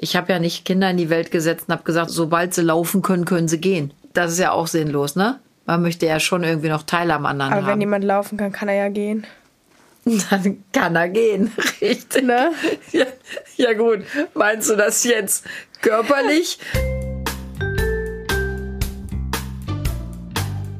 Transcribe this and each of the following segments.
Ich habe ja nicht Kinder in die Welt gesetzt und habe gesagt, sobald sie laufen können, können sie gehen. Das ist ja auch sinnlos, ne? Man möchte ja schon irgendwie noch Teil am anderen Aber haben. wenn jemand laufen kann, kann er ja gehen. Dann kann er gehen, richtig. Ne? Ja, ja gut, meinst du das jetzt körperlich?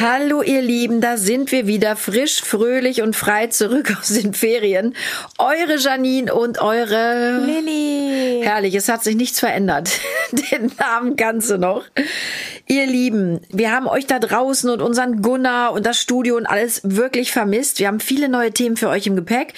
Hallo ihr Lieben, da sind wir wieder frisch, fröhlich und frei zurück aus den Ferien. Eure Janine und eure Lilly. Herrlich, es hat sich nichts verändert. Den Namen kannst du noch. Ihr Lieben, wir haben euch da draußen und unseren Gunnar und das Studio und alles wirklich vermisst. Wir haben viele neue Themen für euch im Gepäck.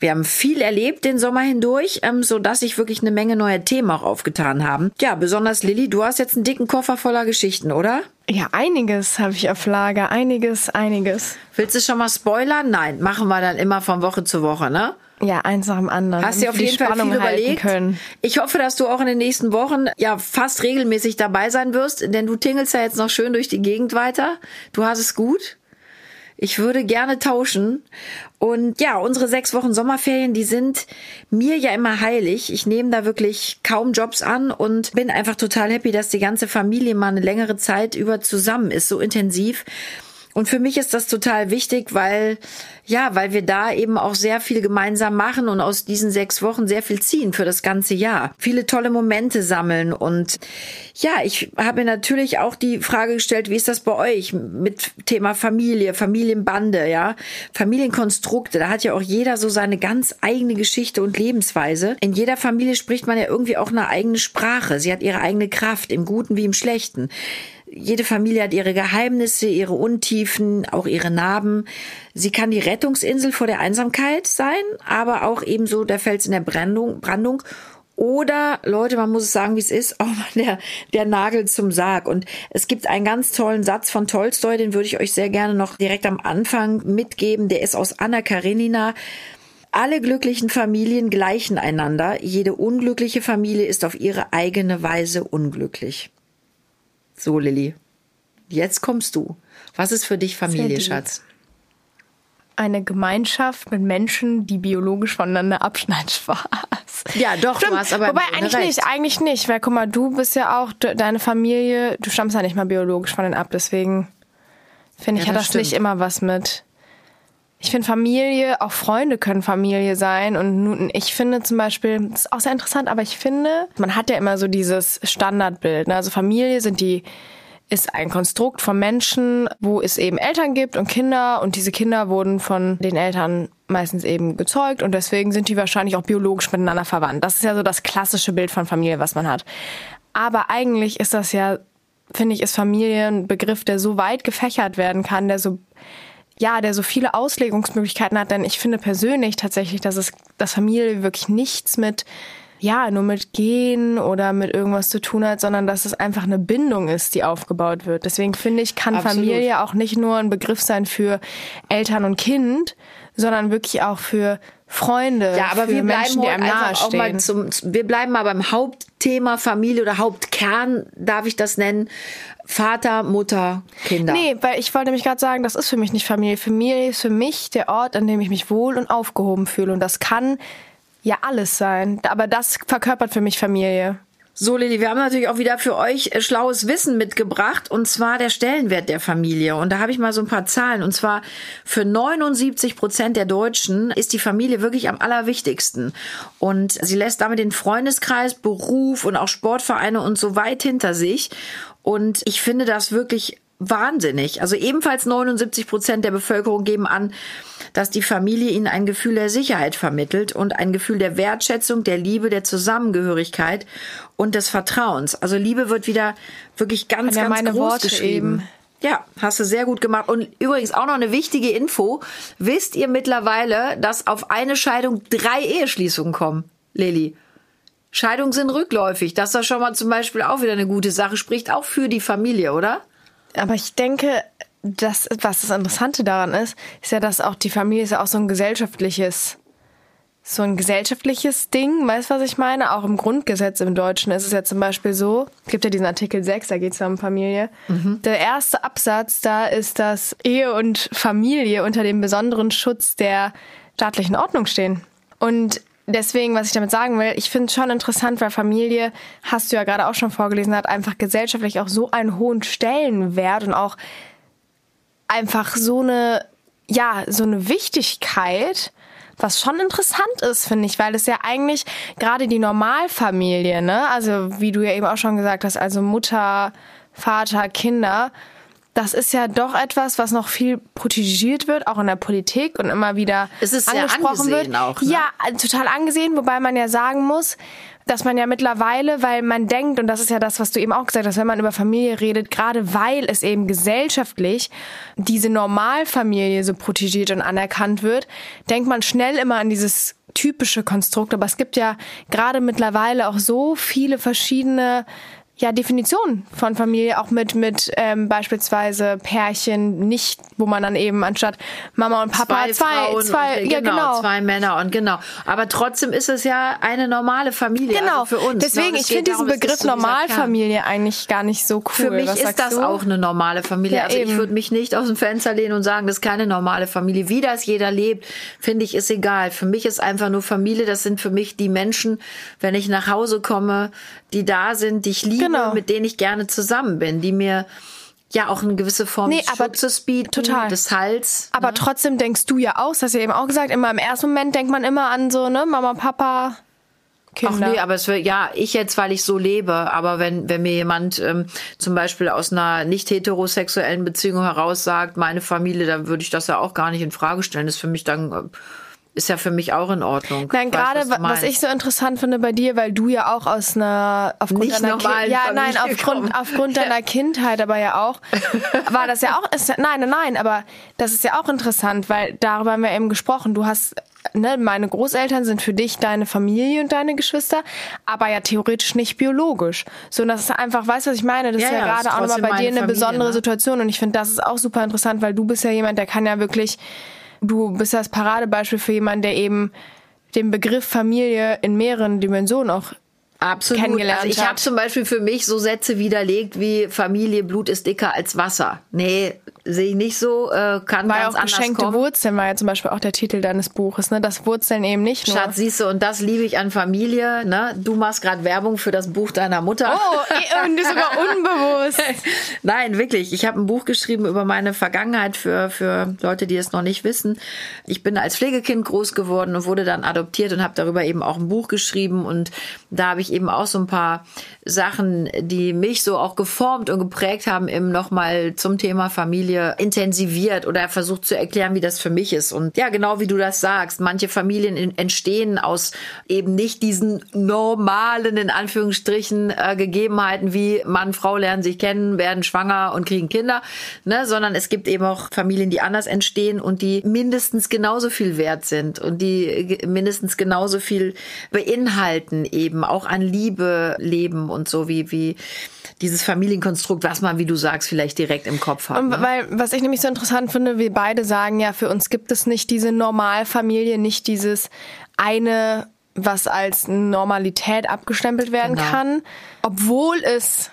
Wir haben viel erlebt den Sommer hindurch, ähm, so dass sich wirklich eine Menge neue Themen auch aufgetan haben. Ja, besonders Lilly, du hast jetzt einen dicken Koffer voller Geschichten, oder? Ja, einiges habe ich auf Lager. Einiges, einiges. Willst du schon mal spoilern? Nein, machen wir dann immer von Woche zu Woche, ne? Ja, eins nach dem anderen. Hast dir auf jeden die Fall viel Spannung überlegt. Können. Ich hoffe, dass du auch in den nächsten Wochen ja fast regelmäßig dabei sein wirst, denn du tingelst ja jetzt noch schön durch die Gegend weiter. Du hast es gut. Ich würde gerne tauschen. Und ja, unsere sechs Wochen Sommerferien, die sind mir ja immer heilig. Ich nehme da wirklich kaum Jobs an und bin einfach total happy, dass die ganze Familie mal eine längere Zeit über zusammen ist, so intensiv. Und für mich ist das total wichtig, weil, ja, weil wir da eben auch sehr viel gemeinsam machen und aus diesen sechs Wochen sehr viel ziehen für das ganze Jahr. Viele tolle Momente sammeln und ja, ich habe mir natürlich auch die Frage gestellt, wie ist das bei euch mit Thema Familie, Familienbande, ja, Familienkonstrukte. Da hat ja auch jeder so seine ganz eigene Geschichte und Lebensweise. In jeder Familie spricht man ja irgendwie auch eine eigene Sprache. Sie hat ihre eigene Kraft, im Guten wie im Schlechten. Jede Familie hat ihre Geheimnisse, ihre Untiefen, auch ihre Narben. Sie kann die Rettungsinsel vor der Einsamkeit sein, aber auch ebenso der Fels in der Brandung. Brandung oder, Leute, man muss es sagen, wie es ist, auch mal der, der Nagel zum Sarg. Und es gibt einen ganz tollen Satz von Tolstoi, den würde ich euch sehr gerne noch direkt am Anfang mitgeben. Der ist aus Anna Karenina. Alle glücklichen Familien gleichen einander. Jede unglückliche Familie ist auf ihre eigene Weise unglücklich. So, Lilly. Jetzt kommst du. Was ist für dich Familie. Schatz? Eine Gemeinschaft mit Menschen, die biologisch voneinander abschneiden. Spaß. Ja, doch, du hast aber Wobei eigentlich recht. nicht, eigentlich nicht, weil guck mal, du bist ja auch de- deine Familie, du stammst ja nicht mal biologisch von denen ab, deswegen finde ich, Ja, hat das das nicht stimmt. immer was mit. Ich finde Familie, auch Freunde können Familie sein und nun, ich finde zum Beispiel, das ist auch sehr interessant, aber ich finde, man hat ja immer so dieses Standardbild. Ne? Also Familie sind die ist ein Konstrukt von Menschen, wo es eben Eltern gibt und Kinder und diese Kinder wurden von den Eltern meistens eben gezeugt und deswegen sind die wahrscheinlich auch biologisch miteinander verwandt. Das ist ja so das klassische Bild von Familie, was man hat. Aber eigentlich ist das ja, finde ich, ist Familie ein Begriff, der so weit gefächert werden kann, der so ja, der so viele Auslegungsmöglichkeiten hat, denn ich finde persönlich tatsächlich, dass es, dass Familie wirklich nichts mit, ja, nur mit Gehen oder mit irgendwas zu tun hat, sondern dass es einfach eine Bindung ist, die aufgebaut wird. Deswegen finde ich, kann Absolut. Familie auch nicht nur ein Begriff sein für Eltern und Kind, sondern wirklich auch für Freunde, Ja, aber für wir bleiben Menschen, die einem nahestehen. zum, wir bleiben mal beim Hauptthema Familie oder Hauptkern, darf ich das nennen? Vater, Mutter, Kinder. Nee, weil ich wollte nämlich gerade sagen, das ist für mich nicht Familie. Familie ist für mich der Ort, an dem ich mich wohl und aufgehoben fühle. Und das kann ja alles sein. Aber das verkörpert für mich Familie. So, Lilly, wir haben natürlich auch wieder für euch äh, schlaues Wissen mitgebracht, und zwar der Stellenwert der Familie. Und da habe ich mal so ein paar Zahlen. Und zwar für 79 Prozent der Deutschen ist die Familie wirklich am allerwichtigsten. Und sie lässt damit den Freundeskreis, Beruf und auch Sportvereine und so weit hinter sich. Und ich finde das wirklich wahnsinnig. Also ebenfalls 79 Prozent der Bevölkerung geben an, dass die Familie ihnen ein Gefühl der Sicherheit vermittelt und ein Gefühl der Wertschätzung, der Liebe, der Zusammengehörigkeit und des Vertrauens. Also Liebe wird wieder wirklich ganz, Ja, ganz meine groß Worte geschrieben. eben. Ja, hast du sehr gut gemacht. Und übrigens auch noch eine wichtige Info. Wisst ihr mittlerweile, dass auf eine Scheidung drei Eheschließungen kommen, Lilly? Scheidungen sind rückläufig. Das ist doch schon mal zum Beispiel auch wieder eine gute Sache. Spricht auch für die Familie, oder? Aber ich denke, das, was das Interessante daran ist, ist ja, dass auch die Familie ist ja auch so ein gesellschaftliches, so ein gesellschaftliches Ding. Weißt du, was ich meine? Auch im Grundgesetz im Deutschen ist es ja zum Beispiel so, es gibt ja diesen Artikel 6, da geht es ja um Familie. Mhm. Der erste Absatz da ist, dass Ehe und Familie unter dem besonderen Schutz der staatlichen Ordnung stehen. Und deswegen, was ich damit sagen will, ich finde es schon interessant, weil Familie, hast du ja gerade auch schon vorgelesen, hat einfach gesellschaftlich auch so einen hohen Stellenwert und auch einfach so eine, ja, so eine Wichtigkeit, was schon interessant ist, finde ich, weil es ja eigentlich gerade die Normalfamilie, ne, also wie du ja eben auch schon gesagt hast, also Mutter, Vater, Kinder, das ist ja doch etwas, was noch viel protegiert wird, auch in der Politik und immer wieder es ist angesprochen wird. Auch, ne? Ja, total angesehen, wobei man ja sagen muss, dass man ja mittlerweile, weil man denkt, und das ist ja das, was du eben auch gesagt hast, wenn man über Familie redet, gerade weil es eben gesellschaftlich diese Normalfamilie so protegiert und anerkannt wird, denkt man schnell immer an dieses typische Konstrukt. Aber es gibt ja gerade mittlerweile auch so viele verschiedene ja, Definition von Familie, auch mit, mit ähm, beispielsweise Pärchen, nicht, wo man dann eben anstatt Mama und Papa zwei, zwei, zwei und, ja, genau, genau, zwei Männer und genau. Aber trotzdem ist es ja eine normale Familie genau. also für uns. Deswegen, ich finde diesen Begriff Normalfamilie eigentlich gar nicht so cool. Für mich Was ist das du? auch eine normale Familie. Ja, also eben. ich würde mich nicht aus dem Fenster lehnen und sagen, das ist keine normale Familie. Wie das jeder lebt, finde ich, ist egal. Für mich ist einfach nur Familie, das sind für mich die Menschen, wenn ich nach Hause komme, die da sind, die ich liebe, Genau. mit denen ich gerne zusammen bin, die mir ja auch eine gewisse Form Nee, des aber Schutzes bieten, total. des Hals. Aber trotzdem denkst du ja auch, das hast du ja eben auch gesagt, immer im ersten Moment denkt man immer an so, ne, Mama, Papa, Kinder. Ach nee, aber es wird, ja, ich jetzt, weil ich so lebe, aber wenn, wenn mir jemand ähm, zum Beispiel aus einer nicht heterosexuellen Beziehung heraus sagt, meine Familie, dann würde ich das ja auch gar nicht in Frage stellen. Das ist für mich dann, äh, ist ja für mich auch in Ordnung. Nein, gerade was, was, ich so interessant finde bei dir, weil du ja auch aus einer aufgrund Nicht deiner normalen ja, nein, aufgrund aufgrund deiner Kindheit, aber ja auch war das ja auch ist, nein, nein, nein, aber das ist ja auch interessant, weil darüber haben wir eben gesprochen. Du hast ne, meine Großeltern sind für dich deine Familie und deine Geschwister, aber ja theoretisch nicht biologisch. So, und das ist einfach, weißt du, was ich meine? Das Ja, ist ja, ja, gerade auch nochmal bei dir eine Familie, besondere ne? Situation und ich finde, das ist auch super interessant, weil du bist ja jemand, der kann ja wirklich Du bist das Paradebeispiel für jemanden, der eben den Begriff Familie in mehreren Dimensionen auch Absolut. kennengelernt also ich habe zum Beispiel für mich so Sätze widerlegt wie Familie, Blut ist dicker als Wasser. Nee, sehe ich nicht so. Äh, kann war ja ganz auch anders geschenkte kommen. Wurzeln, war ja zum Beispiel auch der Titel deines Buches, ne? Das Wurzeln eben nicht nur. Schatz, siehst du, und das liebe ich an Familie. Ne? Du machst gerade Werbung für das Buch deiner Mutter. Oh, eh, und sogar unbewusst. Nein, wirklich. Ich habe ein Buch geschrieben über meine Vergangenheit für, für Leute, die es noch nicht wissen. Ich bin als Pflegekind groß geworden und wurde dann adoptiert und habe darüber eben auch ein Buch geschrieben. Und da habe ich eben auch so ein paar Sachen, die mich so auch geformt und geprägt haben, eben nochmal zum Thema Familie intensiviert oder versucht zu erklären, wie das für mich ist. Und ja, genau wie du das sagst, manche Familien entstehen aus eben nicht diesen normalen, in Anführungsstrichen, äh, Gegebenheiten wie Mann, Frau lernen sich kennen, werden schwanger und kriegen Kinder, ne, sondern es gibt eben auch Familien, die anders entstehen und die mindestens genauso viel wert sind und die mindestens genauso viel beinhalten eben auch an Liebe leben und so wie, wie dieses Familienkonstrukt, was man, wie du sagst, vielleicht direkt im Kopf hat. Ne? weil, was ich nämlich so interessant finde, wir beide sagen ja, für uns gibt es nicht diese Normalfamilie, nicht dieses eine, was als Normalität abgestempelt werden Genau. kann, obwohl es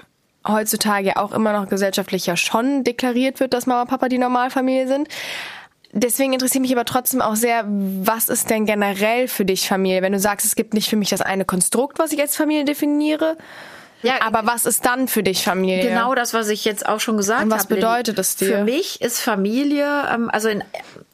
heutzutage ja auch immer noch gesellschaftlich ja schon deklariert wird, dass Mama und Papa die Normalfamilie sind. Deswegen interessiert mich aber trotzdem auch sehr, was ist denn generell für dich Familie? Wenn du sagst, es gibt nicht für mich das eine Konstrukt, was ich als Familie definiere, Ja, aber was ist dann für dich Familie? Genau das, was ich jetzt auch schon gesagt Und habe. was bedeutet es dir? Für mich ist Familie, ähm, also in,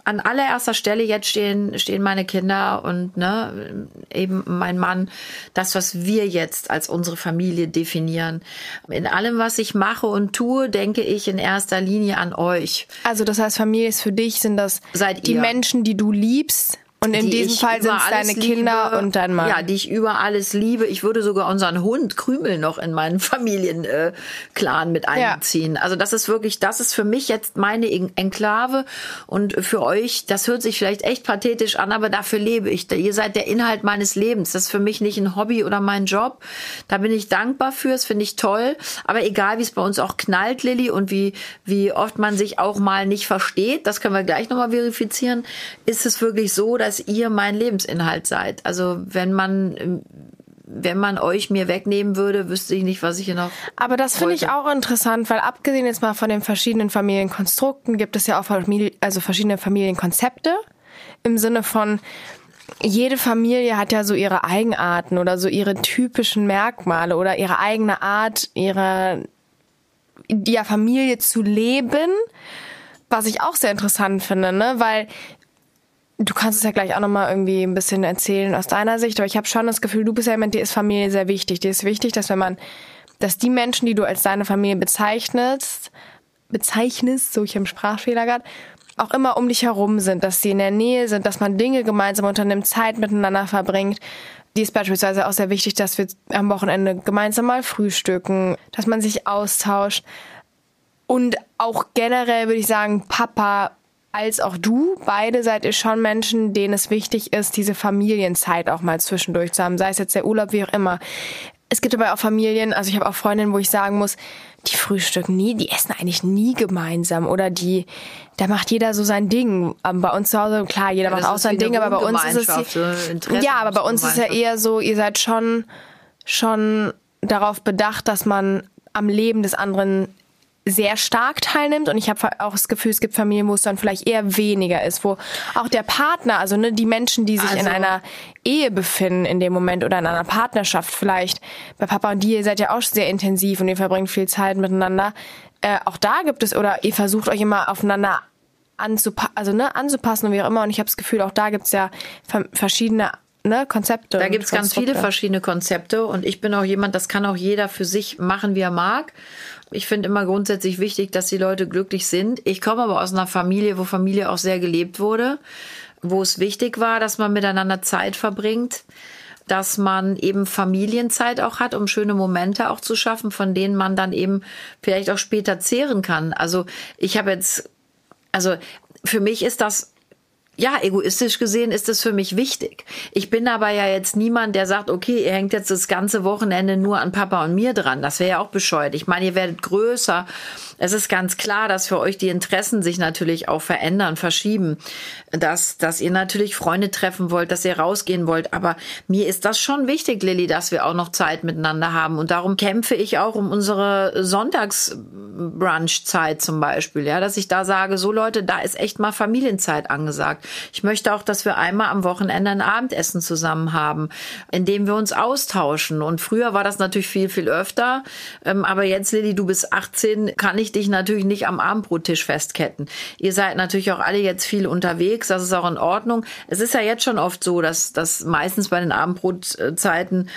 an allererster Stelle jetzt stehen, stehen meine Kinder und ne, eben mein Mann, das, was wir jetzt als unsere Familie definieren. In allem, was ich mache und tue, denke ich in erster Linie an euch. Also das heißt, Familie ist für dich, sind das Seid die ihr. Menschen, die du liebst, Und in diesem Fall sind es deine Kinder liebe, und dein Mann. Ja, die ich über alles liebe. Ich würde sogar unseren Hund Krümel noch in meinen Familienclan äh, mit einziehen. Ja. Also das ist wirklich, das ist für mich jetzt meine Enklave und für euch, das hört sich vielleicht echt pathetisch an, aber dafür lebe ich. Ihr seid der Inhalt meines Lebens. Das ist für mich nicht ein Hobby oder mein Job. Da bin ich dankbar für, das finde ich toll. Aber egal, wie es bei uns auch knallt, Lilly, und wie, wie oft man sich auch mal nicht versteht, das können wir gleich nochmal verifizieren, ist es wirklich so, dass dass ihr mein Lebensinhalt seid. Also wenn man wenn man euch mir wegnehmen würde, wüsste ich nicht, was ich hier noch. Aber das finde ich auch interessant, weil abgesehen jetzt mal von den verschiedenen Familienkonstrukten gibt es ja auch Familie, also verschiedene Familienkonzepte im Sinne von jede Familie hat ja so ihre Eigenarten oder so ihre typischen Merkmale oder ihre eigene Art, ihre ja, Familie zu leben, was ich auch sehr interessant finde, ne? Weil Du kannst es ja gleich auch nochmal irgendwie ein bisschen erzählen aus deiner Sicht, aber ich habe schon das Gefühl, du bist ja jemand, dir ist Familie sehr wichtig. Dir ist wichtig, dass wenn man, dass die Menschen, die du als deine Familie bezeichnest, bezeichnest, so ich habe Sprachfehler gerade, auch immer um dich herum sind, dass sie in der Nähe sind, dass man Dinge gemeinsam unternimmt, Zeit miteinander verbringt. Die ist beispielsweise auch sehr wichtig, dass wir am Wochenende gemeinsam mal frühstücken, dass man sich austauscht. Und auch generell würde ich sagen, Papa als auch du, beide seid ihr schon Menschen, denen es wichtig ist, diese Familienzeit auch mal zwischendurch zu haben, sei es jetzt der Urlaub, wie auch immer. Es gibt aber auch Familien, also ich habe auch Freundinnen, wo ich sagen muss, die frühstücken nie, die essen eigentlich nie gemeinsam oder die, da macht jeder so sein Ding. Bei uns zu Hause, klar, jeder ja, macht auch sein Ding, aber bei uns ist es, ja, aber bei uns ist ja eher so, ihr seid schon, schon darauf bedacht, dass man am Leben des anderen sehr stark teilnimmt und ich habe auch das Gefühl, es gibt Familien, wo es dann vielleicht eher weniger ist, wo auch der Partner, also ne, die Menschen, die sich also, in einer Ehe befinden in dem Moment oder in einer Partnerschaft vielleicht, bei Papa und die, ihr seid ja auch sehr intensiv und ihr verbringt viel Zeit miteinander. Äh, auch da gibt es, oder ihr versucht euch immer aufeinander anzupa also, ne, anzupassen und wie auch immer. Und ich habe das Gefühl, auch da gibt's ja verschiedene ne, Konzepte. Da gibt's ganz viele verschiedene Konzepte und ich bin auch jemand, das kann auch jeder für sich machen, wie er mag. Ich finde immer grundsätzlich wichtig, dass die Leute glücklich sind. Ich komme aber aus einer Familie, wo Familie auch sehr gelebt wurde, wo es wichtig war, dass man miteinander Zeit verbringt dass man eben Familienzeit auch hat, um schöne Momente auch zu schaffen, von denen man dann eben vielleicht auch später zehren kann. Also ich habe jetzt, also für mich ist das ja, egoistisch gesehen ist es für mich wichtig. Ich bin aber ja jetzt niemand, der sagt, okay, ihr hängt jetzt das ganze Wochenende nur an Papa und mir dran. Das wäre ja auch bescheuert. Ich meine, ihr werdet größer. Es ist ganz klar, dass für euch die Interessen sich natürlich auch verändern, verschieben. Dass, dass ihr natürlich Freunde treffen wollt, dass ihr rausgehen wollt. Aber mir ist das schon wichtig, Lilly, dass wir auch noch Zeit miteinander haben. Und darum kämpfe ich auch um unsere Sonntagsbrunchzeit zum Beispiel. Ja, dass ich da sage, so Leute, da ist echt mal Familienzeit angesagt. Ich möchte auch, dass wir einmal am Wochenende ein Abendessen zusammen haben, in dem wir uns austauschen. Und früher war das natürlich viel, viel öfter. Ähm, aber jetzt, Lilly, du bist 18, kann ich dich natürlich nicht am Abendbrottisch festketten. Ihr seid natürlich auch alle jetzt viel unterwegs. Das ist auch in Ordnung. Es ist ja jetzt schon oft so, dass, dass meistens bei den Abendbrotzeiten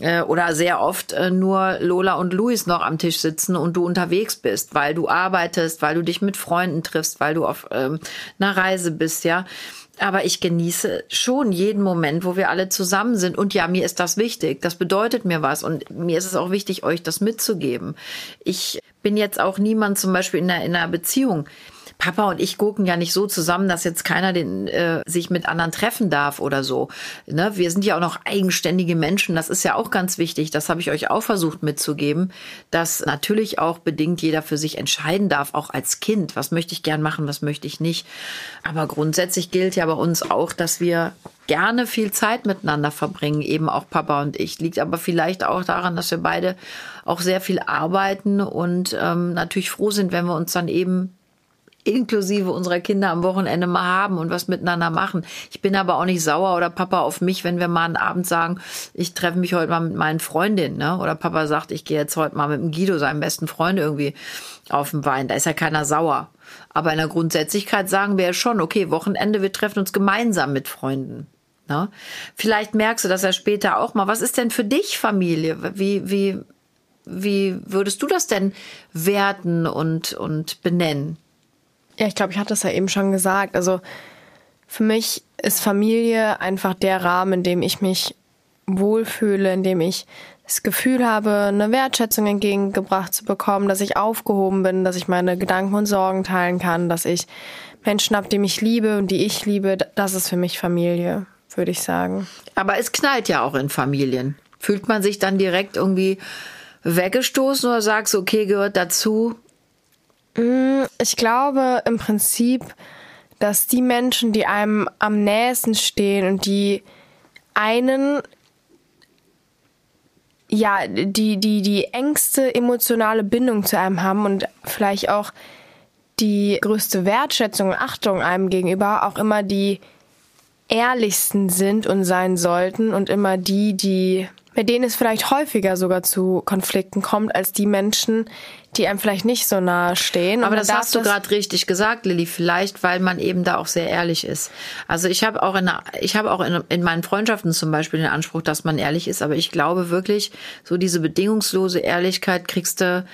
äh, oder sehr oft äh, nur Lola und Luis noch am Tisch sitzen und du unterwegs bist, weil du arbeitest, weil du dich mit Freunden triffst, weil du auf ähm, einer Reise bist, ja. Aber ich genieße schon jeden Moment, wo wir alle zusammen sind. Und ja, mir ist das wichtig. Das bedeutet mir was. Und mir ist es auch wichtig, euch das mitzugeben. Ich bin jetzt auch niemand zum Beispiel in einer, in einer Beziehung Papa und ich gucken ja nicht so zusammen, dass jetzt keiner den, äh, sich mit anderen treffen darf oder so. Ne? Wir sind ja auch noch eigenständige Menschen. Das ist ja auch ganz wichtig. Das habe ich euch auch versucht mitzugeben, dass natürlich auch bedingt jeder für sich entscheiden darf, auch als Kind. Was möchte ich gern machen, was möchte ich nicht. Aber grundsätzlich gilt ja bei uns auch, dass wir gerne viel Zeit miteinander verbringen, eben auch Papa und ich. Liegt aber vielleicht auch daran, dass wir beide auch sehr viel arbeiten und ähm, natürlich froh sind, wenn wir uns dann eben inklusive unserer Kinder am Wochenende mal haben und was miteinander machen. Ich bin aber auch nicht sauer oder Papa auf mich, wenn wir mal einen Abend sagen, ich treffe mich heute mal mit meinen Freundinnen, ne? Oder Papa sagt, ich gehe jetzt heute mal mit dem Guido, seinem besten Freund, irgendwie auf den Wein. Da ist ja keiner sauer. Aber in der Grundsätzlichkeit sagen wir ja schon, okay, Wochenende, wir treffen uns gemeinsam mit Freunden. Ne? Vielleicht merkst du das ja später auch mal. Was ist denn für dich Familie? Wie, wie, wie würdest du das denn werten und, und benennen? Ja, ich glaube, ich hatte es ja eben schon gesagt. Also für mich ist Familie einfach der Rahmen, in dem ich mich wohlfühle, in dem ich das Gefühl habe, eine Wertschätzung entgegengebracht zu bekommen, dass ich aufgehoben bin, dass ich meine Gedanken und Sorgen teilen kann, dass ich Menschen habe, die mich liebe und die ich liebe, das ist für mich Familie, würde ich sagen. Aber es knallt ja auch in Familien. Fühlt man sich dann direkt irgendwie weggestoßen oder sagst okay, gehört dazu? Mm, ich glaube im Prinzip, dass die Menschen, die einem am nächsten stehen und die einen ja, die, die, die engste emotionale Bindung zu einem haben und vielleicht auch die größte Wertschätzung und Achtung einem gegenüber auch immer die ehrlichsten sind und sein sollten und immer die, die bei denen es vielleicht häufiger sogar zu Konflikten kommt als die Menschen, die einem vielleicht nicht so nahe stehen. Aber das hast du gerade richtig gesagt, Lilly. Vielleicht, weil man eben da auch sehr ehrlich ist. Also ich habe auch in, ich habe auch in, in meinen Freundschaften zum Beispiel den Anspruch, dass man ehrlich ist. Aber ich glaube wirklich, so diese bedingungslose Ehrlichkeit kriegst du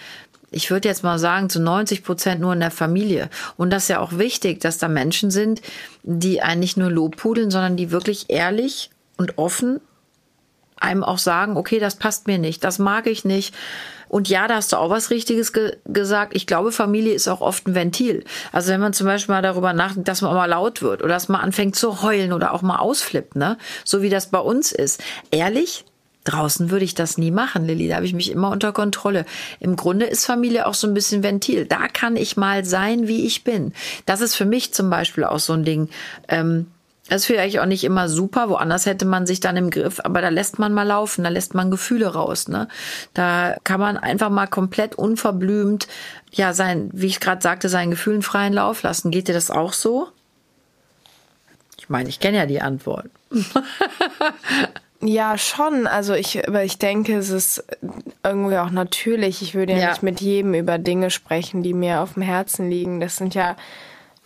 ich würde jetzt mal sagen, zu 90 Prozent nur in der Familie. Und das ist ja auch wichtig, dass da Menschen sind, die einen nicht nur lobpudeln, sondern die wirklich ehrlich und offen einem auch sagen, okay, das passt mir nicht, das mag ich nicht. Und ja, da hast du auch was Richtiges ge gesagt. Ich glaube, Familie ist auch oft ein Ventil. Also wenn man zum Beispiel mal darüber nachdenkt, dass man mal laut wird oder dass man anfängt zu heulen oder auch mal ausflippt, ne? So wie das bei uns ist. Ehrlich, Draußen würde ich das nie machen, Lilly. Da habe ich mich immer unter Kontrolle. Im Grunde ist Familie auch so ein bisschen Ventil. Da kann ich mal sein, wie ich bin. Das ist für mich zum Beispiel auch so ein Ding. Ähm, das ist vielleicht auch nicht immer super, woanders hätte man sich dann im Griff, aber da lässt man mal laufen, da lässt man Gefühle raus. Ne? Da kann man einfach mal komplett unverblümt, ja, sein, wie ich gerade sagte, seinen Gefühlen freien Lauf lassen. Geht dir das auch so? Ich meine, ich kenne ja die Antwort. ja, schon. Also ich, aber ich denke, es ist irgendwie auch natürlich. Ich würde ja, ja nicht mit jedem über Dinge sprechen, die mir auf dem Herzen liegen. Das sind ja,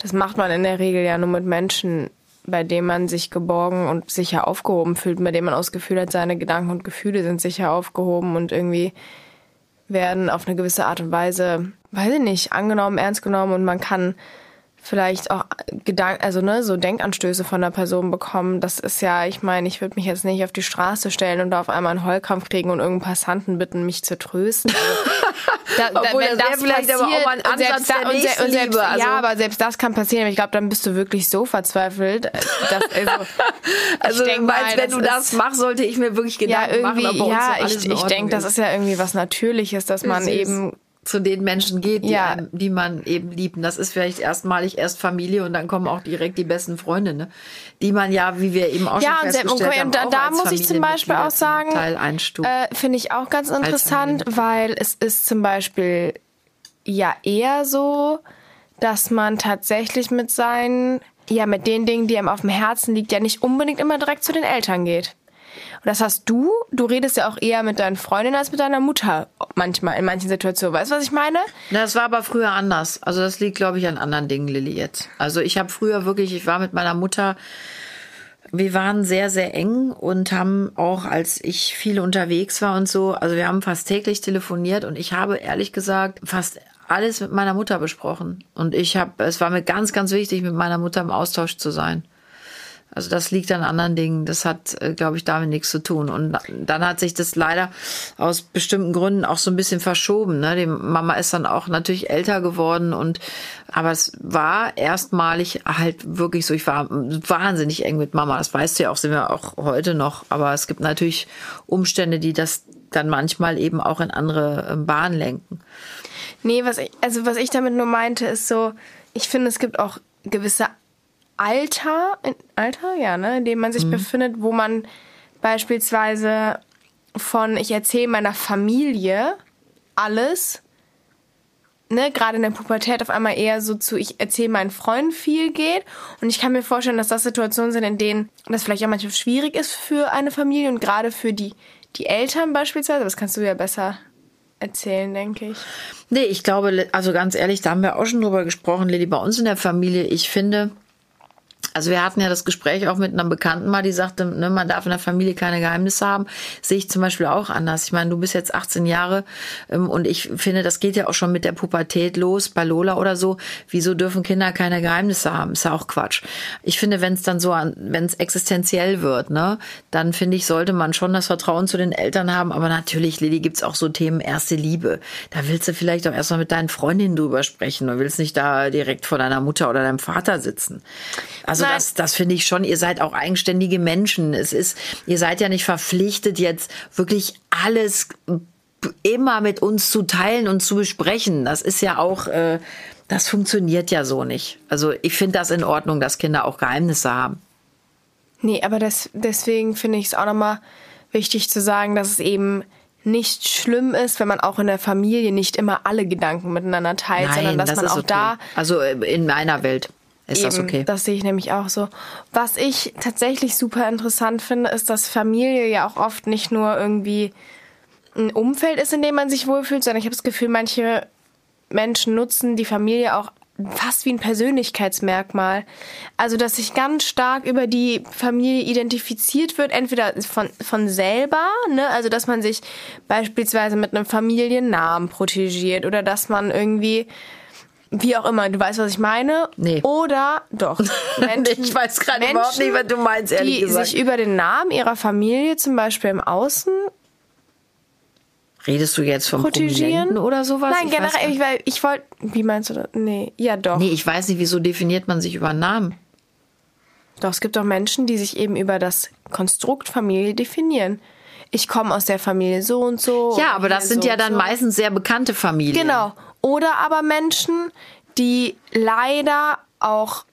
das macht man in der Regel ja nur mit Menschen, bei dem man sich geborgen und sicher aufgehoben fühlt, bei dem man Gefühl hat, seine Gedanken und Gefühle sind sicher aufgehoben und irgendwie werden auf eine gewisse Art und Weise, weiß ich nicht, angenommen, ernst genommen und man kann vielleicht auch Gedanken, also ne, so Denkanstöße von der Person bekommen. Das ist ja, ich meine, ich würde mich jetzt nicht auf die Straße stellen und da auf einmal einen Heulkampf kriegen und irgendeinen Passanten bitten, mich zu trösten. Also, da, da, Obwohl, wenn das, das vielleicht passiert, aber auch mal ein Ansatz da, der und, se und selbst, also. Ja, aber selbst das kann passieren. Ich glaube, dann bist du wirklich so verzweifelt. Äh, dass, also, also ich denk meinst, wenn du das machst, sollte ich mir wirklich Gedanken ja, irgendwie, machen, ja, ich, ich denke, das ist ja irgendwie was Natürliches, dass man eben zu den Menschen geht, die, ja. einem, die man eben liebt. Und das ist vielleicht erstmalig erst Familie und dann kommen auch direkt die besten Freunde, ne? die man ja, wie wir eben auch ja, schon festgestellt und, haben, da, da muss ich zum Beispiel auch sagen, äh, finde ich auch ganz interessant, weil es ist zum Beispiel ja eher so, dass man tatsächlich mit seinen, ja, mit den Dingen, die einem auf dem Herzen liegt, ja nicht unbedingt immer direkt zu den Eltern geht. Und das hast du, du redest ja auch eher mit deinen Freundinnen als mit deiner Mutter manchmal, in manchen Situationen. Weißt du, was ich meine? Das war aber früher anders. Also das liegt, glaube ich, an anderen Dingen, Lilly, jetzt. Also ich habe früher wirklich, ich war mit meiner Mutter, wir waren sehr, sehr eng und haben auch, als ich viel unterwegs war und so, also wir haben fast täglich telefoniert und ich habe ehrlich gesagt fast alles mit meiner Mutter besprochen. Und ich habe, es war mir ganz, ganz wichtig, mit meiner Mutter im Austausch zu sein. Also das liegt an anderen Dingen. Das hat, äh, glaube ich, damit nichts zu tun. Und dann hat sich das leider aus bestimmten Gründen auch so ein bisschen verschoben. Ne? Die Mama ist dann auch natürlich älter geworden und aber es war erstmalig halt wirklich so. Ich war wahnsinnig eng mit Mama. Das weißt du ja auch, sind wir auch heute noch. Aber es gibt natürlich Umstände, die das dann manchmal eben auch in andere ähm, Bahnen lenken. Nee, was ich, also was ich damit nur meinte, ist so, ich finde, es gibt auch gewisse Alter, in, Alter, ja, ne, in dem man sich mhm. befindet, wo man beispielsweise von, ich erzähle meiner Familie alles, ne, gerade in der Pubertät auf einmal eher so zu, ich erzähle meinen Freunden viel geht. Und ich kann mir vorstellen, dass das Situationen sind, in denen das vielleicht auch manchmal schwierig ist für eine Familie und gerade für die, die Eltern beispielsweise. Das kannst du ja besser erzählen, denke ich. Nee, ich glaube, also ganz ehrlich, da haben wir auch schon drüber gesprochen, Lili, bei uns in der Familie, ich finde, Also wir hatten ja das Gespräch auch mit einer Bekannten mal, die sagte, ne, man darf in der Familie keine Geheimnisse haben. Sehe ich zum Beispiel auch anders. Ich meine, du bist jetzt 18 Jahre ähm, und ich finde, das geht ja auch schon mit der Pubertät los, bei Lola oder so. Wieso dürfen Kinder keine Geheimnisse haben? Ist ja auch Quatsch. Ich finde, wenn es dann so, wenn es existenziell wird, ne, dann finde ich, sollte man schon das Vertrauen zu den Eltern haben. Aber natürlich, Lilly, gibt's auch so Themen erste Liebe. Da willst du vielleicht auch erstmal mit deinen Freundinnen drüber sprechen und willst nicht da direkt vor deiner Mutter oder deinem Vater sitzen. Also. Das, das finde ich schon. Ihr seid auch eigenständige Menschen. Es ist, ihr seid ja nicht verpflichtet, jetzt wirklich alles immer mit uns zu teilen und zu besprechen. Das ist ja auch, äh, das funktioniert ja so nicht. Also ich finde das in Ordnung, dass Kinder auch Geheimnisse haben. Nee, aber das, deswegen finde ich es auch nochmal wichtig zu sagen, dass es eben nicht schlimm ist, wenn man auch in der Familie nicht immer alle Gedanken miteinander teilt, Nein, sondern dass das man auch okay. da. Also äh, in meiner Welt ist Eben, das okay. Das sehe ich nämlich auch so. Was ich tatsächlich super interessant finde, ist, dass Familie ja auch oft nicht nur irgendwie ein Umfeld ist, in dem man sich wohlfühlt, sondern ich habe das Gefühl, manche Menschen nutzen die Familie auch fast wie ein Persönlichkeitsmerkmal. Also, dass sich ganz stark über die Familie identifiziert wird, entweder von, von selber, ne, also, dass man sich beispielsweise mit einem Familiennamen protegiert oder dass man irgendwie wie auch immer, du weißt, was ich meine? Nee. Oder doch. Menschen, ich weiß gerade überhaupt nicht, was du meinst, ehrlich die gesagt. sich über den Namen ihrer Familie zum Beispiel im Außen Redest du jetzt vom Prominenten oder sowas? Nein, ich generell, ich, weil ich wollte, wie meinst du das? Nee, ja doch. Nee, ich weiß nicht, wieso definiert man sich über Namen? Doch, es gibt doch Menschen, die sich eben über das Konstrukt Familie definieren. Ich komme aus der Familie so und so. Ja, aber das sind so ja dann so. meistens sehr bekannte Familien. Genau. Oder aber Menschen, die leider auch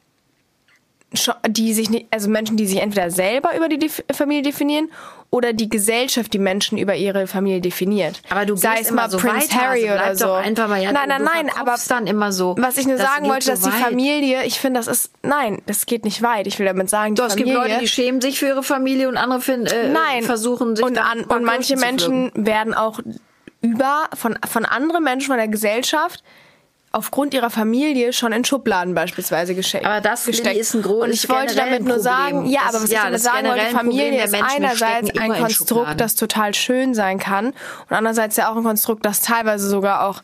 die sich nicht, also Menschen, die sich entweder selber über die Familie definieren oder die Gesellschaft die Menschen über ihre Familie definiert. Aber du sei es mal so Prince weit, Harry also oder so. einfach mal, ja, nein, nein, nein, aber dann immer so. Was ich nur sagen wollte, so dass die Familie, ich finde, das ist nein, das geht nicht weit. Ich will damit sagen, die Doch, Familie. Es gibt Leute, die schämen sich für ihre Familie und andere finden, äh, nein. versuchen sich und, an, und manche Menschen werden auch über von von anderen Menschen von der Gesellschaft aufgrund ihrer Familie schon in Schubladen beispielsweise geschenkt. Aber das gesteckt. ist ein großes Und ich wollte damit nur sagen, ja, aber was ja, ich damit sagen wollte, Familie ist einerseits ein Konstrukt, das total schön sein kann und andererseits ja auch ein Konstrukt, das teilweise sogar auch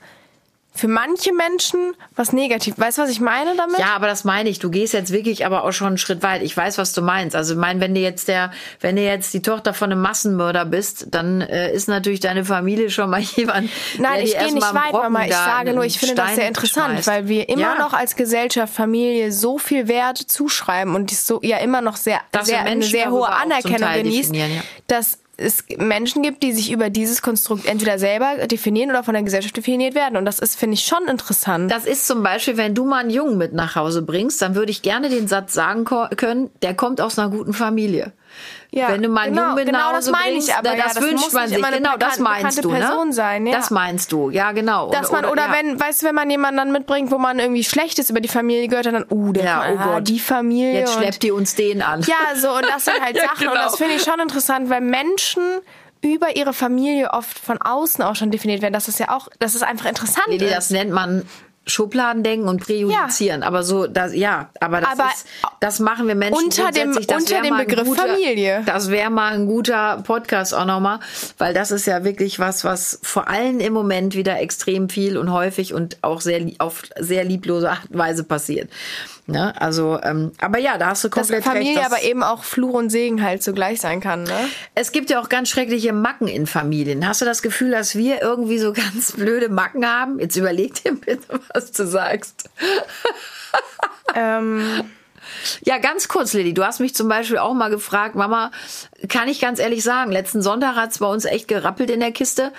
für manche Menschen was negativ. Weißt du, was ich meine damit? Ja, aber das meine ich. Du gehst jetzt wirklich aber auch schon einen Schritt weit. Ich weiß, was du meinst. Also, ich meine, wenn du jetzt der, wenn du jetzt die Tochter von einem Massenmörder bist, dann äh, ist natürlich deine Familie schon mal jemand. Nein, ich gehe nicht weit, Mama. Ich sage nur, ich finde Stein das sehr interessant, schmeißt. weil wir immer ja. noch als Gesellschaft Familie so viel Wert zuschreiben und die so ja immer noch sehr, sehr eine sehr hohe Anerkennung genießt, ja. dass es Menschen gibt, die sich über dieses Konstrukt entweder selber definieren oder von der Gesellschaft definiert werden. Und das ist, finde ich, schon interessant. Das ist zum Beispiel, wenn du mal einen Jungen mit nach Hause bringst, dann würde ich gerne den Satz sagen können, der kommt aus einer guten Familie. Ja, wenn du mal einen genau, Jungen genau Hause das meine ich, aber das, ja, das wünscht man sich. Genau, das meinst du, ne? Sein, ja. Das meinst du, ja genau. Dass man, oder, oder wenn, weißt du, wenn man jemanden dann mitbringt, wo man irgendwie Schlechtes über die Familie gehört dann, uh, der ja, oh ah, Gott. die Familie. Jetzt schleppt die uns den an. Ja, so, und das sind halt Sachen. genau. Und das finde ich schon interessant, weil Menschen über ihre Familie oft von außen auch schon definiert werden. Das ist ja auch, das ist einfach interessant. Nee, das nennt man Schubladendenken und präjudizieren. Ja. Aber so, das, ja, aber das aber ist, das machen wir Menschen unter dem, unter dem Begriff guter, Familie. Das wäre mal ein guter Podcast auch nochmal, weil das ist ja wirklich was, was vor allem im Moment wieder extrem viel und häufig und auch sehr, auf sehr lieblose Art und Weise passiert. Ne? Also, ähm, aber ja, da hast du komplett dass Familie recht. aber eben auch Fluch und Segen halt zugleich sein kann. Ne? Es gibt ja auch ganz schreckliche Macken in Familien. Hast du das Gefühl, dass wir irgendwie so ganz blöde Macken haben? Jetzt überleg dir bitte, was du sagst. ähm. Ja, ganz kurz, Lilly. Du hast mich zum Beispiel auch mal gefragt, Mama, kann ich ganz ehrlich sagen, letzten Sonntag hat's bei uns echt gerappelt in der Kiste,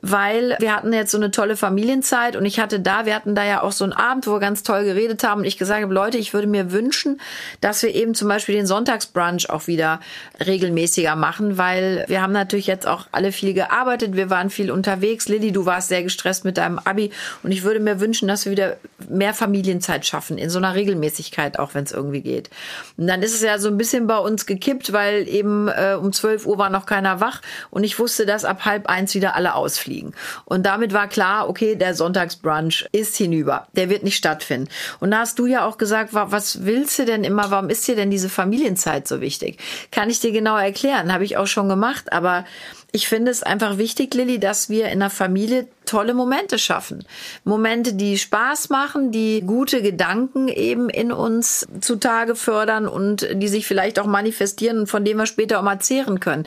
weil wir hatten jetzt so eine tolle Familienzeit und ich hatte da, wir hatten da ja auch so einen Abend, wo wir ganz toll geredet haben und ich gesagt habe, Leute, ich würde mir wünschen, dass wir eben zum Beispiel den Sonntagsbrunch auch wieder regelmäßiger machen, weil wir haben natürlich jetzt auch alle viel gearbeitet, wir waren viel unterwegs. Lilly, du warst sehr gestresst mit deinem Abi und ich würde mir wünschen, dass wir wieder mehr Familienzeit schaffen, in so einer Regelmäßigkeit, auch wenn es irgendwie geht. Und dann ist es ja so ein bisschen bei uns gekippt, weil eben äh, äh, um 12 Uhr war noch keiner wach und ich wusste, dass ab halb eins wieder alle ausfliegen. Und damit war klar, okay, der Sonntagsbrunch ist hinüber. Der wird nicht stattfinden. Und da hast du ja auch gesagt, was willst du denn immer, warum ist dir denn diese Familienzeit so wichtig? Kann ich dir genau erklären, habe ich auch schon gemacht, aber ich finde es einfach wichtig, Lilly, dass wir in der Familie tolle Momente schaffen. Momente, die Spaß machen, die gute Gedanken eben in uns zutage fördern und die sich vielleicht auch manifestieren und von denen wir später auch mal zehren können.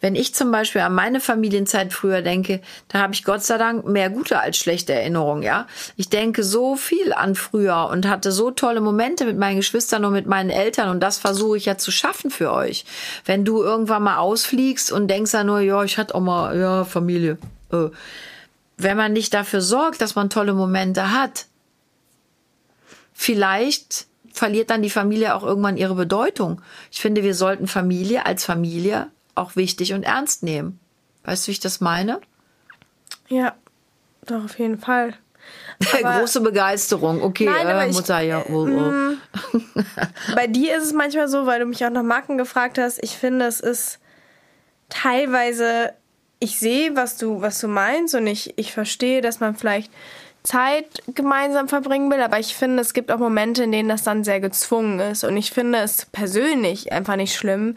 Wenn ich zum Beispiel an meine Familienzeit früher denke, da habe ich Gott sei Dank mehr gute als schlechte Erinnerungen, ja. Ich denke so viel an früher und hatte so tolle Momente mit meinen Geschwistern und mit meinen Eltern und das versuche ich ja zu schaffen für euch. Wenn du irgendwann mal ausfliegst und denkst ja nur, ja, ich hatte auch mal, ja, Familie. Äh wenn man nicht dafür sorgt, dass man tolle Momente hat, vielleicht verliert dann die Familie auch irgendwann ihre Bedeutung. Ich finde, wir sollten Familie als Familie auch wichtig und ernst nehmen. Weißt du, wie ich das meine? Ja, doch, auf jeden Fall. Aber Große Begeisterung. Okay, nein, äh, Mutter, ich, ja. Oh, oh. Bei dir ist es manchmal so, weil du mich auch nach Marken gefragt hast. Ich finde, es ist teilweise ich sehe, was du, was du meinst und ich, ich verstehe, dass man vielleicht Zeit gemeinsam verbringen will, aber ich finde, es gibt auch Momente, in denen das dann sehr gezwungen ist. Und ich finde es persönlich einfach nicht schlimm,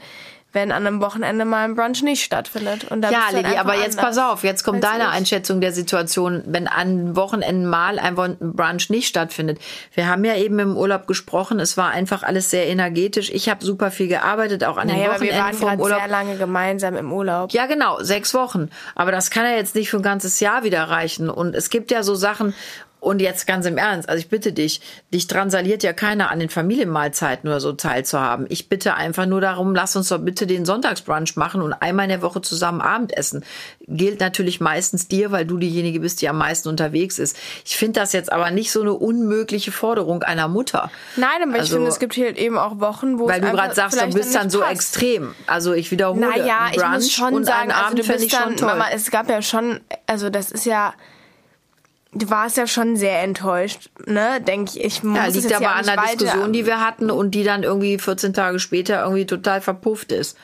wenn an einem Wochenende mal ein Brunch nicht stattfindet. Und ja, Lili, aber jetzt pass auf, jetzt kommt deine ich. Einschätzung der Situation, wenn an Wochenenden mal ein Brunch nicht stattfindet. Wir haben ja eben im Urlaub gesprochen, es war einfach alles sehr energetisch. Ich habe super viel gearbeitet, auch an naja, den Wochenenden aber wir waren vom sehr lange gemeinsam im Urlaub. Ja, genau, sechs Wochen. Aber das kann ja jetzt nicht für ein ganzes Jahr wieder reichen. Und es gibt ja so Sachen, und jetzt ganz im Ernst, also ich bitte dich, dich drangsaliert ja keiner an den Familienmahlzeiten oder so teilzuhaben. Ich bitte einfach nur darum, lass uns doch bitte den Sonntagsbrunch machen und einmal in der Woche zusammen Abendessen. Gilt natürlich meistens dir, weil du diejenige bist, die am meisten unterwegs ist. Ich finde das jetzt aber nicht so eine unmögliche Forderung einer Mutter. Nein, aber also, ich finde, es gibt hier eben auch Wochen, wo Weil du gerade sagst, du bist dann, dann so passt. extrem. Also ich wiederhole, naja, Brunch ich muss schon sagen, also du bist dann, Mama, es gab ja schon, also das ist ja du warst ja schon sehr enttäuscht, ne? Denke ich. Ich muss ja, liegt aber an der Diskussion, die wir hatten und die dann irgendwie 14 Tage später irgendwie total verpufft ist.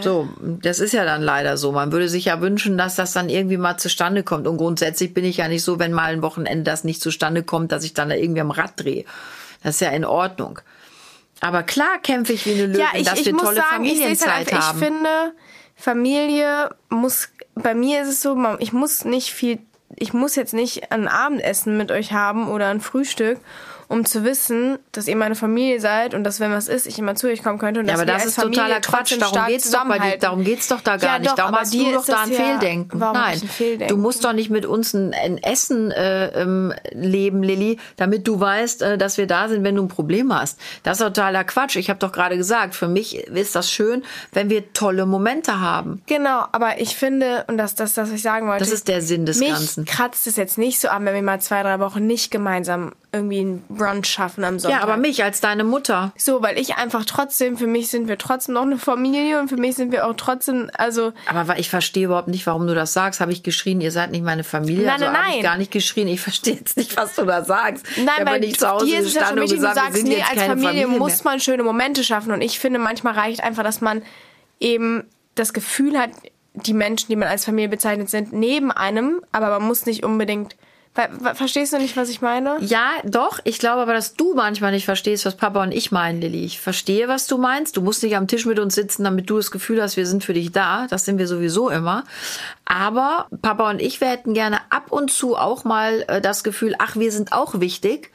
So, das ist ja dann leider so. Man würde sich ja wünschen, dass das dann irgendwie mal zustande kommt. Und grundsätzlich bin ich ja nicht so, wenn mal ein Wochenende das nicht zustande kommt, dass ich dann da irgendwie am Rad drehe. Das ist ja in Ordnung. Aber klar kämpfe ich wie eine Löwin, ja, ich, dass ich wir tolle sagen, Familienzeit ich haben. Ich finde, Familie muss, bei mir ist es so, ich muss nicht viel ich muss jetzt nicht ein Abendessen mit euch haben oder ein Frühstück, um zu wissen, dass ihr meine Familie seid und dass wenn was ist, ich immer zu euch kommen könnte. Und ja, aber das ist totaler Quatsch. Darum geht's doch bei dir, darum geht's doch da gar ja, nicht. Doch, darum hast du doch da ein ja, Fehldenken. Nein, ein Fehldenken? du musst doch nicht mit uns ein, ein Essen äh, ähm, leben, Lilly, damit du weißt, äh, dass wir da sind, wenn du ein Problem hast. Das ist totaler Quatsch. Ich habe doch gerade gesagt, für mich ist das schön, wenn wir tolle Momente haben. Genau, aber ich finde, und das, das, das was ich sagen wollte. Das ist der Sinn des mich Ganzen. kratzt es jetzt nicht so an, wenn wir mal zwei, drei Wochen nicht gemeinsam irgendwie einen Brunch schaffen am Sonntag. Ja, aber mich als deine Mutter. So, weil ich einfach trotzdem, für mich sind wir trotzdem noch eine Familie und für mich sind wir auch trotzdem, also. Aber ich verstehe überhaupt nicht, warum du das sagst. Habe ich geschrien, ihr seid nicht meine Familie? Nein, also nein, nein. Ich gar nicht geschrien. Ich verstehe jetzt nicht, was du da sagst. Nein, ich weil nicht zu Hause dir ist es ja schon wichtig, gesagt, du sagst, nee, als Familie, Familie muss man schöne Momente schaffen und ich finde, manchmal reicht einfach, dass man eben das Gefühl hat, die Menschen, die man als Familie bezeichnet, sind neben einem, aber man muss nicht unbedingt Verstehst du nicht, was ich meine? Ja, doch. Ich glaube aber, dass du manchmal nicht verstehst, was Papa und ich meinen, Lilly. Ich verstehe, was du meinst. Du musst nicht am Tisch mit uns sitzen, damit du das Gefühl hast, wir sind für dich da. Das sind wir sowieso immer. Aber Papa und ich, wir hätten gerne ab und zu auch mal äh, das Gefühl, ach, wir sind auch wichtig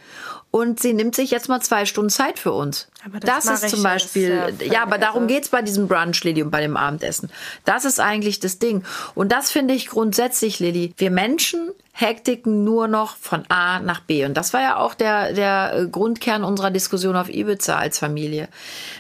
und sie nimmt sich jetzt mal zwei Stunden Zeit für uns. Aber das, das ist zum Beispiel, das, ja, ja, aber darum geht's bei diesem Brunch, Lilly, und bei dem Abendessen. Das ist eigentlich das Ding. Und das finde ich grundsätzlich, Lilly. Wir Menschen hektiken nur noch von A nach B. Und das war ja auch der, der äh, Grundkern unserer Diskussion auf Ibiza als Familie.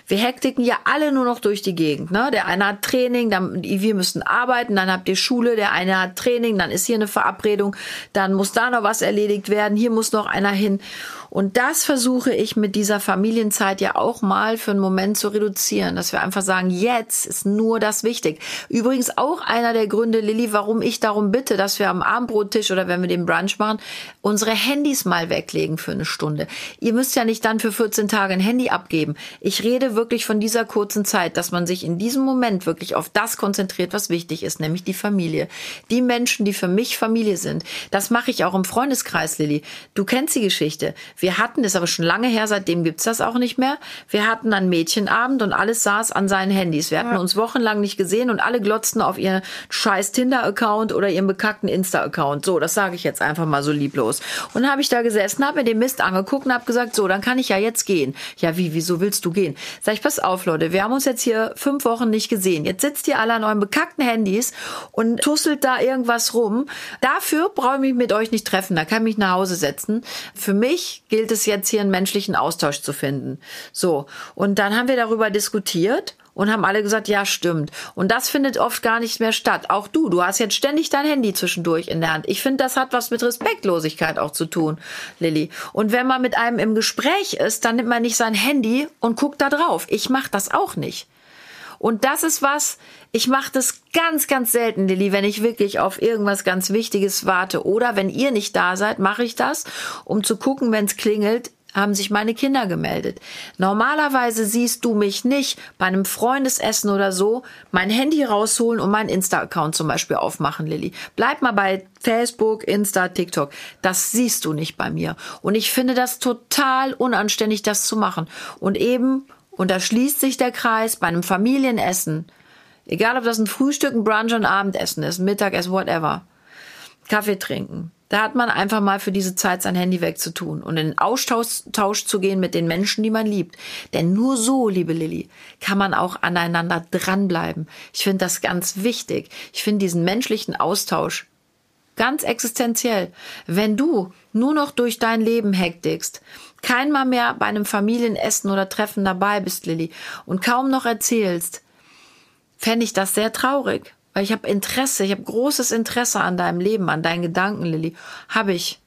Wir hektiken ja alle nur noch durch die Gegend. Ne? Der eine hat Training, dann, wir müssen arbeiten, dann habt ihr Schule, der eine hat Training, dann ist hier eine Verabredung, dann muss da noch was erledigt werden, hier muss noch einer hin. Und das versuche ich mit dieser Familienzeit ja auch mal für einen Moment zu reduzieren, dass wir einfach sagen, jetzt ist nur das wichtig. Übrigens auch einer der Gründe, Lilly, warum ich darum bitte, dass wir am Abendbrottisch oder wenn wir den Brunch machen, unsere Handys mal weglegen für eine Stunde. Ihr müsst ja nicht dann für 14 Tage ein Handy abgeben. Ich rede wirklich von dieser kurzen Zeit, dass man sich in diesem Moment wirklich auf das konzentriert, was wichtig ist, nämlich die Familie. Die Menschen, die für mich Familie sind. Das mache ich auch im Freundeskreis, Lilly. Du kennst die Geschichte. Wir hatten, das aber schon lange her, seitdem gibt's das auch nicht mehr. Wir hatten einen Mädchenabend und alles saß an seinen Handys. Wir hatten uns wochenlang nicht gesehen und alle glotzten auf ihren scheiß Tinder-Account oder ihren bekackten Insta-Account. So, das sage ich jetzt einfach mal so lieblos. Und habe ich da gesessen, habe mir den Mist angeguckt und habe gesagt, so, dann kann ich ja jetzt gehen. Ja, wie, wieso willst du gehen? Sag ich, pass auf, Leute, wir haben uns jetzt hier fünf Wochen nicht gesehen. Jetzt sitzt ihr alle an euren bekackten Handys und tusselt da irgendwas rum. Dafür brauche ich mich mit euch nicht treffen. Da kann ich mich nach Hause setzen. Für mich gilt es jetzt hier einen menschlichen Austausch zu finden. So. Und dann haben wir darüber diskutiert und haben alle gesagt, ja, stimmt. Und das findet oft gar nicht mehr statt. Auch du, du hast jetzt ständig dein Handy zwischendurch in der Hand. Ich finde, das hat was mit Respektlosigkeit auch zu tun, Lilly. Und wenn man mit einem im Gespräch ist, dann nimmt man nicht sein Handy und guckt da drauf. Ich mache das auch nicht. Und das ist was, ich mache das ganz, ganz selten, Lilly, wenn ich wirklich auf irgendwas ganz Wichtiges warte. Oder wenn ihr nicht da seid, mache ich das, um zu gucken, wenn es klingelt, haben sich meine Kinder gemeldet. Normalerweise siehst du mich nicht bei einem Freundesessen oder so mein Handy rausholen und meinen Insta-Account zum Beispiel aufmachen, Lilly. Bleib mal bei Facebook, Insta, TikTok. Das siehst du nicht bei mir. Und ich finde das total unanständig, das zu machen. Und eben, und da schließt sich der Kreis bei einem Familienessen. Egal, ob das ein Frühstück, ein Brunch, ein Abendessen ist, Mittagessen, whatever. Kaffee trinken da hat man einfach mal für diese Zeit sein Handy wegzutun und in Austausch zu gehen mit den Menschen, die man liebt. Denn nur so, liebe Lilly, kann man auch aneinander dranbleiben. Ich finde das ganz wichtig. Ich finde diesen menschlichen Austausch ganz existenziell. Wenn du nur noch durch dein Leben hektigst, keinmal mehr bei einem Familienessen oder Treffen dabei bist, Lilly, und kaum noch erzählst, fände ich das sehr traurig. Weil ich habe Interesse, ich habe großes Interesse an deinem Leben, an deinen Gedanken, Lilly. Habe ich.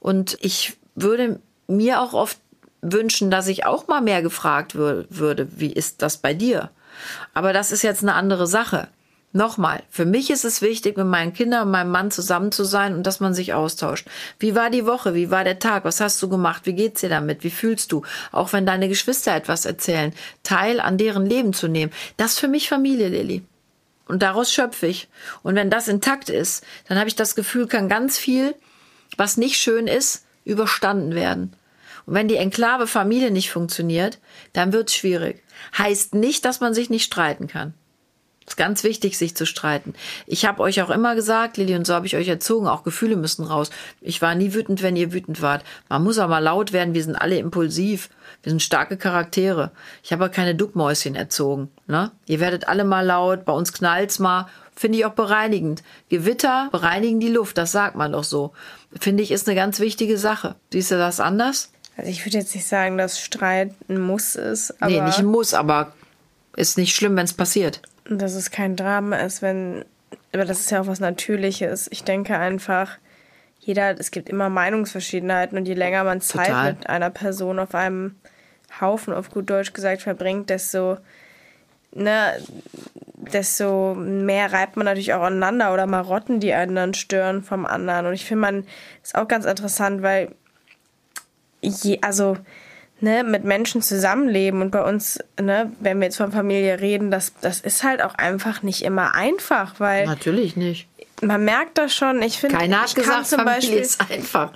Und ich würde mir auch oft wünschen, dass ich auch mal mehr gefragt würde, wie ist das bei dir? Aber das ist jetzt eine andere Sache. Nochmal, für mich ist es wichtig, mit meinen Kindern und meinem Mann zusammen zu sein und dass man sich austauscht. Wie war die Woche? Wie war der Tag? Was hast du gemacht? Wie geht's dir damit? Wie fühlst du? Auch wenn deine Geschwister etwas erzählen, Teil an deren Leben zu nehmen. Das ist für mich Familie, Lilly. Und daraus schöpfe ich. Und wenn das intakt ist, dann habe ich das Gefühl, kann ganz viel, was nicht schön ist, überstanden werden. Und wenn die Enklave Familie nicht funktioniert, dann wird es schwierig. Heißt nicht, dass man sich nicht streiten kann. Ist ganz wichtig, sich zu streiten. Ich habe euch auch immer gesagt, Lilly, und so habe ich euch erzogen, auch Gefühle müssen raus. Ich war nie wütend, wenn ihr wütend wart. Man muss aber laut werden, wir sind alle impulsiv. Wir sind starke Charaktere. Ich habe keine Duckmäuschen erzogen. Ne? Ihr werdet alle mal laut, bei uns knallt's mal. Finde ich auch bereinigend. Gewitter bereinigen die Luft, das sagt man doch so. Finde ich, ist eine ganz wichtige Sache. Siehst du das anders? Also ich würde jetzt nicht sagen, dass Streit ein Muss ist. Aber nee, nicht ein Muss, aber ist nicht schlimm, wenn es passiert dass es kein Drama ist, wenn, aber das ist ja auch was Natürliches. Ich denke einfach, jeder, es gibt immer Meinungsverschiedenheiten und je länger man Zeit Total. mit einer Person auf einem Haufen, auf gut Deutsch gesagt, verbringt, desto, ne, desto mehr reibt man natürlich auch aneinander oder Marotten, die einen dann stören vom anderen. Und ich finde, man ist auch ganz interessant, weil je, also ne, mit Menschen zusammenleben und bei uns, ne, wenn wir jetzt von Familie reden, das, das ist halt auch einfach nicht immer einfach, weil. Natürlich nicht. Man merkt das schon. Ich finde, keiner hat gesagt, zum Familie Beispiel, ist einfach.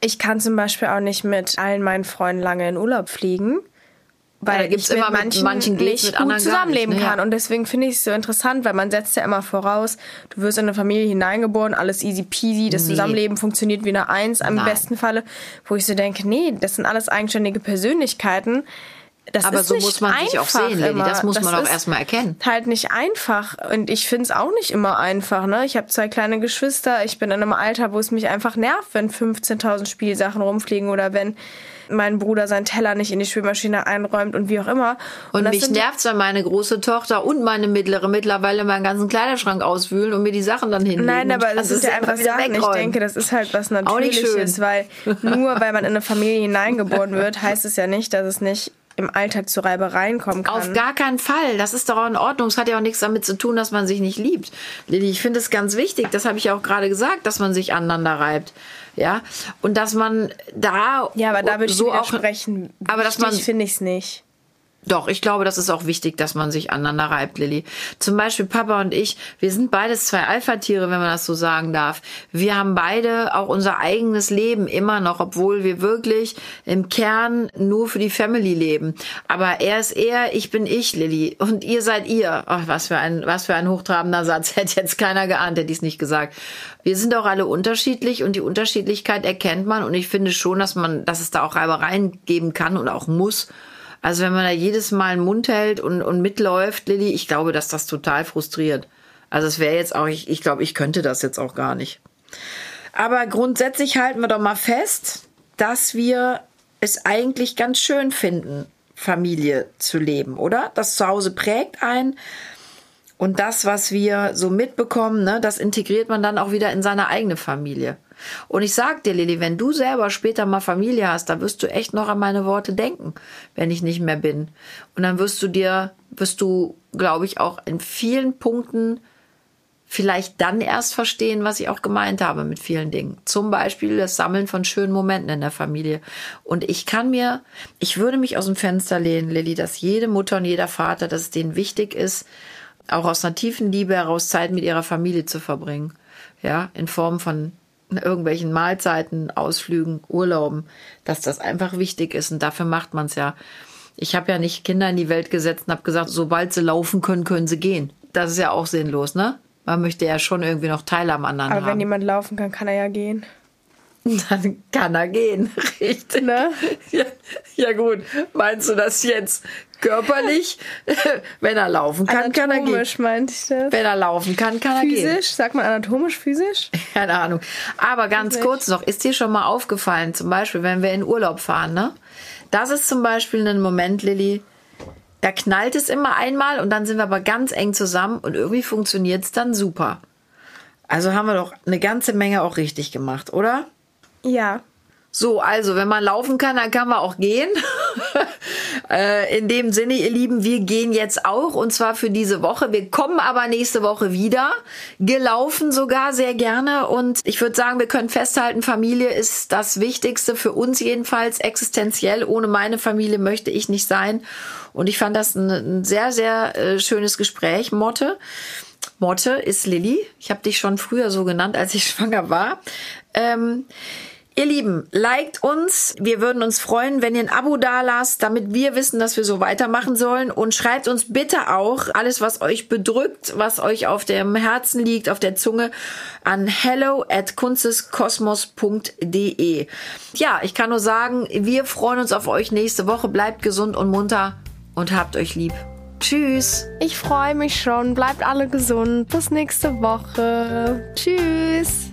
Ich kann zum Beispiel auch nicht mit allen meinen Freunden lange in Urlaub fliegen weil ja, gibt's ich immer mit manchen, manchen nicht mit gut zusammenleben nicht, ne? kann. Und deswegen finde ich es so interessant, weil man setzt ja immer voraus, du wirst in eine Familie hineingeboren, alles easy peasy, das nee. Zusammenleben funktioniert wie eine Eins am Nein. besten Falle, wo ich so denke, nee, das sind alles eigenständige Persönlichkeiten. Das Aber so muss man sich auch sehen, Lady. Das muss das man auch erstmal erkennen. Halt nicht einfach. Und ich finde es auch nicht immer einfach. Ne? Ich habe zwei kleine Geschwister. Ich bin in einem Alter, wo es mich einfach nervt, wenn 15.000 Spielsachen rumfliegen oder wenn mein Bruder seinen Teller nicht in die Spülmaschine einräumt und wie auch immer. Und, und mich nervt wenn meine große Tochter und meine mittlere mittlerweile meinen ganzen Kleiderschrank auswühlen und mir die Sachen dann hinlegen. Nein, aber das ist ja einfach Sachen. Ich denke, das ist halt was Natürliches, weil nur weil man in eine Familie hineingeboren wird, heißt es ja nicht, dass es nicht im Alltag zu Reibereien kommen kann. Auf gar keinen Fall. Das ist doch auch in Ordnung. Es hat ja auch nichts damit zu tun, dass man sich nicht liebt. Lilly, ich finde es ganz wichtig, das habe ich auch gerade gesagt, dass man sich aneinander reibt. Ja, und dass man da ja, aber da würde ich so auch sprechen. Aber dass man finde ich es nicht. Doch, ich glaube, das ist auch wichtig, dass man sich aneinander reibt, Lilly. Zum Beispiel Papa und ich, wir sind beides zwei Alpha-Tiere, wenn man das so sagen darf. Wir haben beide auch unser eigenes Leben immer noch, obwohl wir wirklich im Kern nur für die Family leben. Aber er ist er, ich bin ich, Lilly. Und ihr seid ihr. Ach, was für ein, was für ein hochtrabender Satz. Hätte jetzt keiner geahnt, hätte ich nicht gesagt. Wir sind auch alle unterschiedlich und die Unterschiedlichkeit erkennt man. Und ich finde schon, dass man, dass es da auch Reibereien geben kann und auch muss. Also wenn man da jedes Mal einen Mund hält und, und mitläuft, Lilly, ich glaube, dass das total frustriert. Also es wäre jetzt auch, ich, ich glaube, ich könnte das jetzt auch gar nicht. Aber grundsätzlich halten wir doch mal fest, dass wir es eigentlich ganz schön finden, Familie zu leben, oder? Das Zuhause prägt ein. Und das, was wir so mitbekommen, ne, das integriert man dann auch wieder in seine eigene Familie. Und ich sag dir, Lilly, wenn du selber später mal Familie hast, da wirst du echt noch an meine Worte denken, wenn ich nicht mehr bin. Und dann wirst du dir, wirst du, glaube ich, auch in vielen Punkten vielleicht dann erst verstehen, was ich auch gemeint habe mit vielen Dingen. Zum Beispiel das Sammeln von schönen Momenten in der Familie. Und ich kann mir, ich würde mich aus dem Fenster lehnen, Lilly, dass jede Mutter und jeder Vater, dass es denen wichtig ist, auch aus einer tiefen Liebe heraus Zeit mit ihrer Familie zu verbringen. Ja, in Form von irgendwelchen Mahlzeiten, Ausflügen, Urlauben, dass das einfach wichtig ist und dafür macht man es ja. Ich habe ja nicht Kinder in die Welt gesetzt und habe gesagt, sobald sie laufen können, können sie gehen. Das ist ja auch sinnlos, ne? Man möchte ja schon irgendwie noch Teil am anderen Aber haben. wenn jemand laufen kann, kann er ja gehen. Dann kann er gehen, richtig. Ne? Ja, ja gut, meinst du das jetzt körperlich? Wenn er laufen kann, kann er gehen. Anatomisch meinte ich das. Wenn er laufen kann, kann er gehen. Physisch? Sagt man anatomisch, physisch? Keine Ahnung. Aber ganz Nicht. kurz noch, ist dir schon mal aufgefallen, zum Beispiel, wenn wir in Urlaub fahren, ne? Das ist zum Beispiel ein Moment, Lilly, da knallt es immer einmal und dann sind wir aber ganz eng zusammen und irgendwie funktioniert es dann super. Also haben wir doch eine ganze Menge auch richtig gemacht, oder? Ja. So, also, wenn man laufen kann, dann kann man auch gehen. äh, in dem Sinne, ihr Lieben, wir gehen jetzt auch und zwar für diese Woche. Wir kommen aber nächste Woche wieder. Gelaufen sogar sehr gerne und ich würde sagen, wir können festhalten, Familie ist das Wichtigste für uns jedenfalls existenziell. Ohne meine Familie möchte ich nicht sein. Und ich fand das ein, sehr, sehr äh, schönes Gespräch, Motte. Motte ist Lilly. Ich habe dich schon früher so genannt, als ich schwanger war. Ähm, Ihr Lieben, liked uns. Wir würden uns freuen, wenn ihr ein Abo da lasst, damit wir wissen, dass wir so weitermachen sollen. Und schreibt uns bitte auch alles, was euch bedrückt, was euch auf dem Herzen liegt, auf der Zunge, an hello at kunsteskosmos.de. Ja, ich kann nur sagen, wir freuen uns auf euch nächste Woche. Bleibt gesund und munter und habt euch lieb. Tschüss. Ich freue mich schon. Bleibt alle gesund. Bis nächste Woche. Tschüss.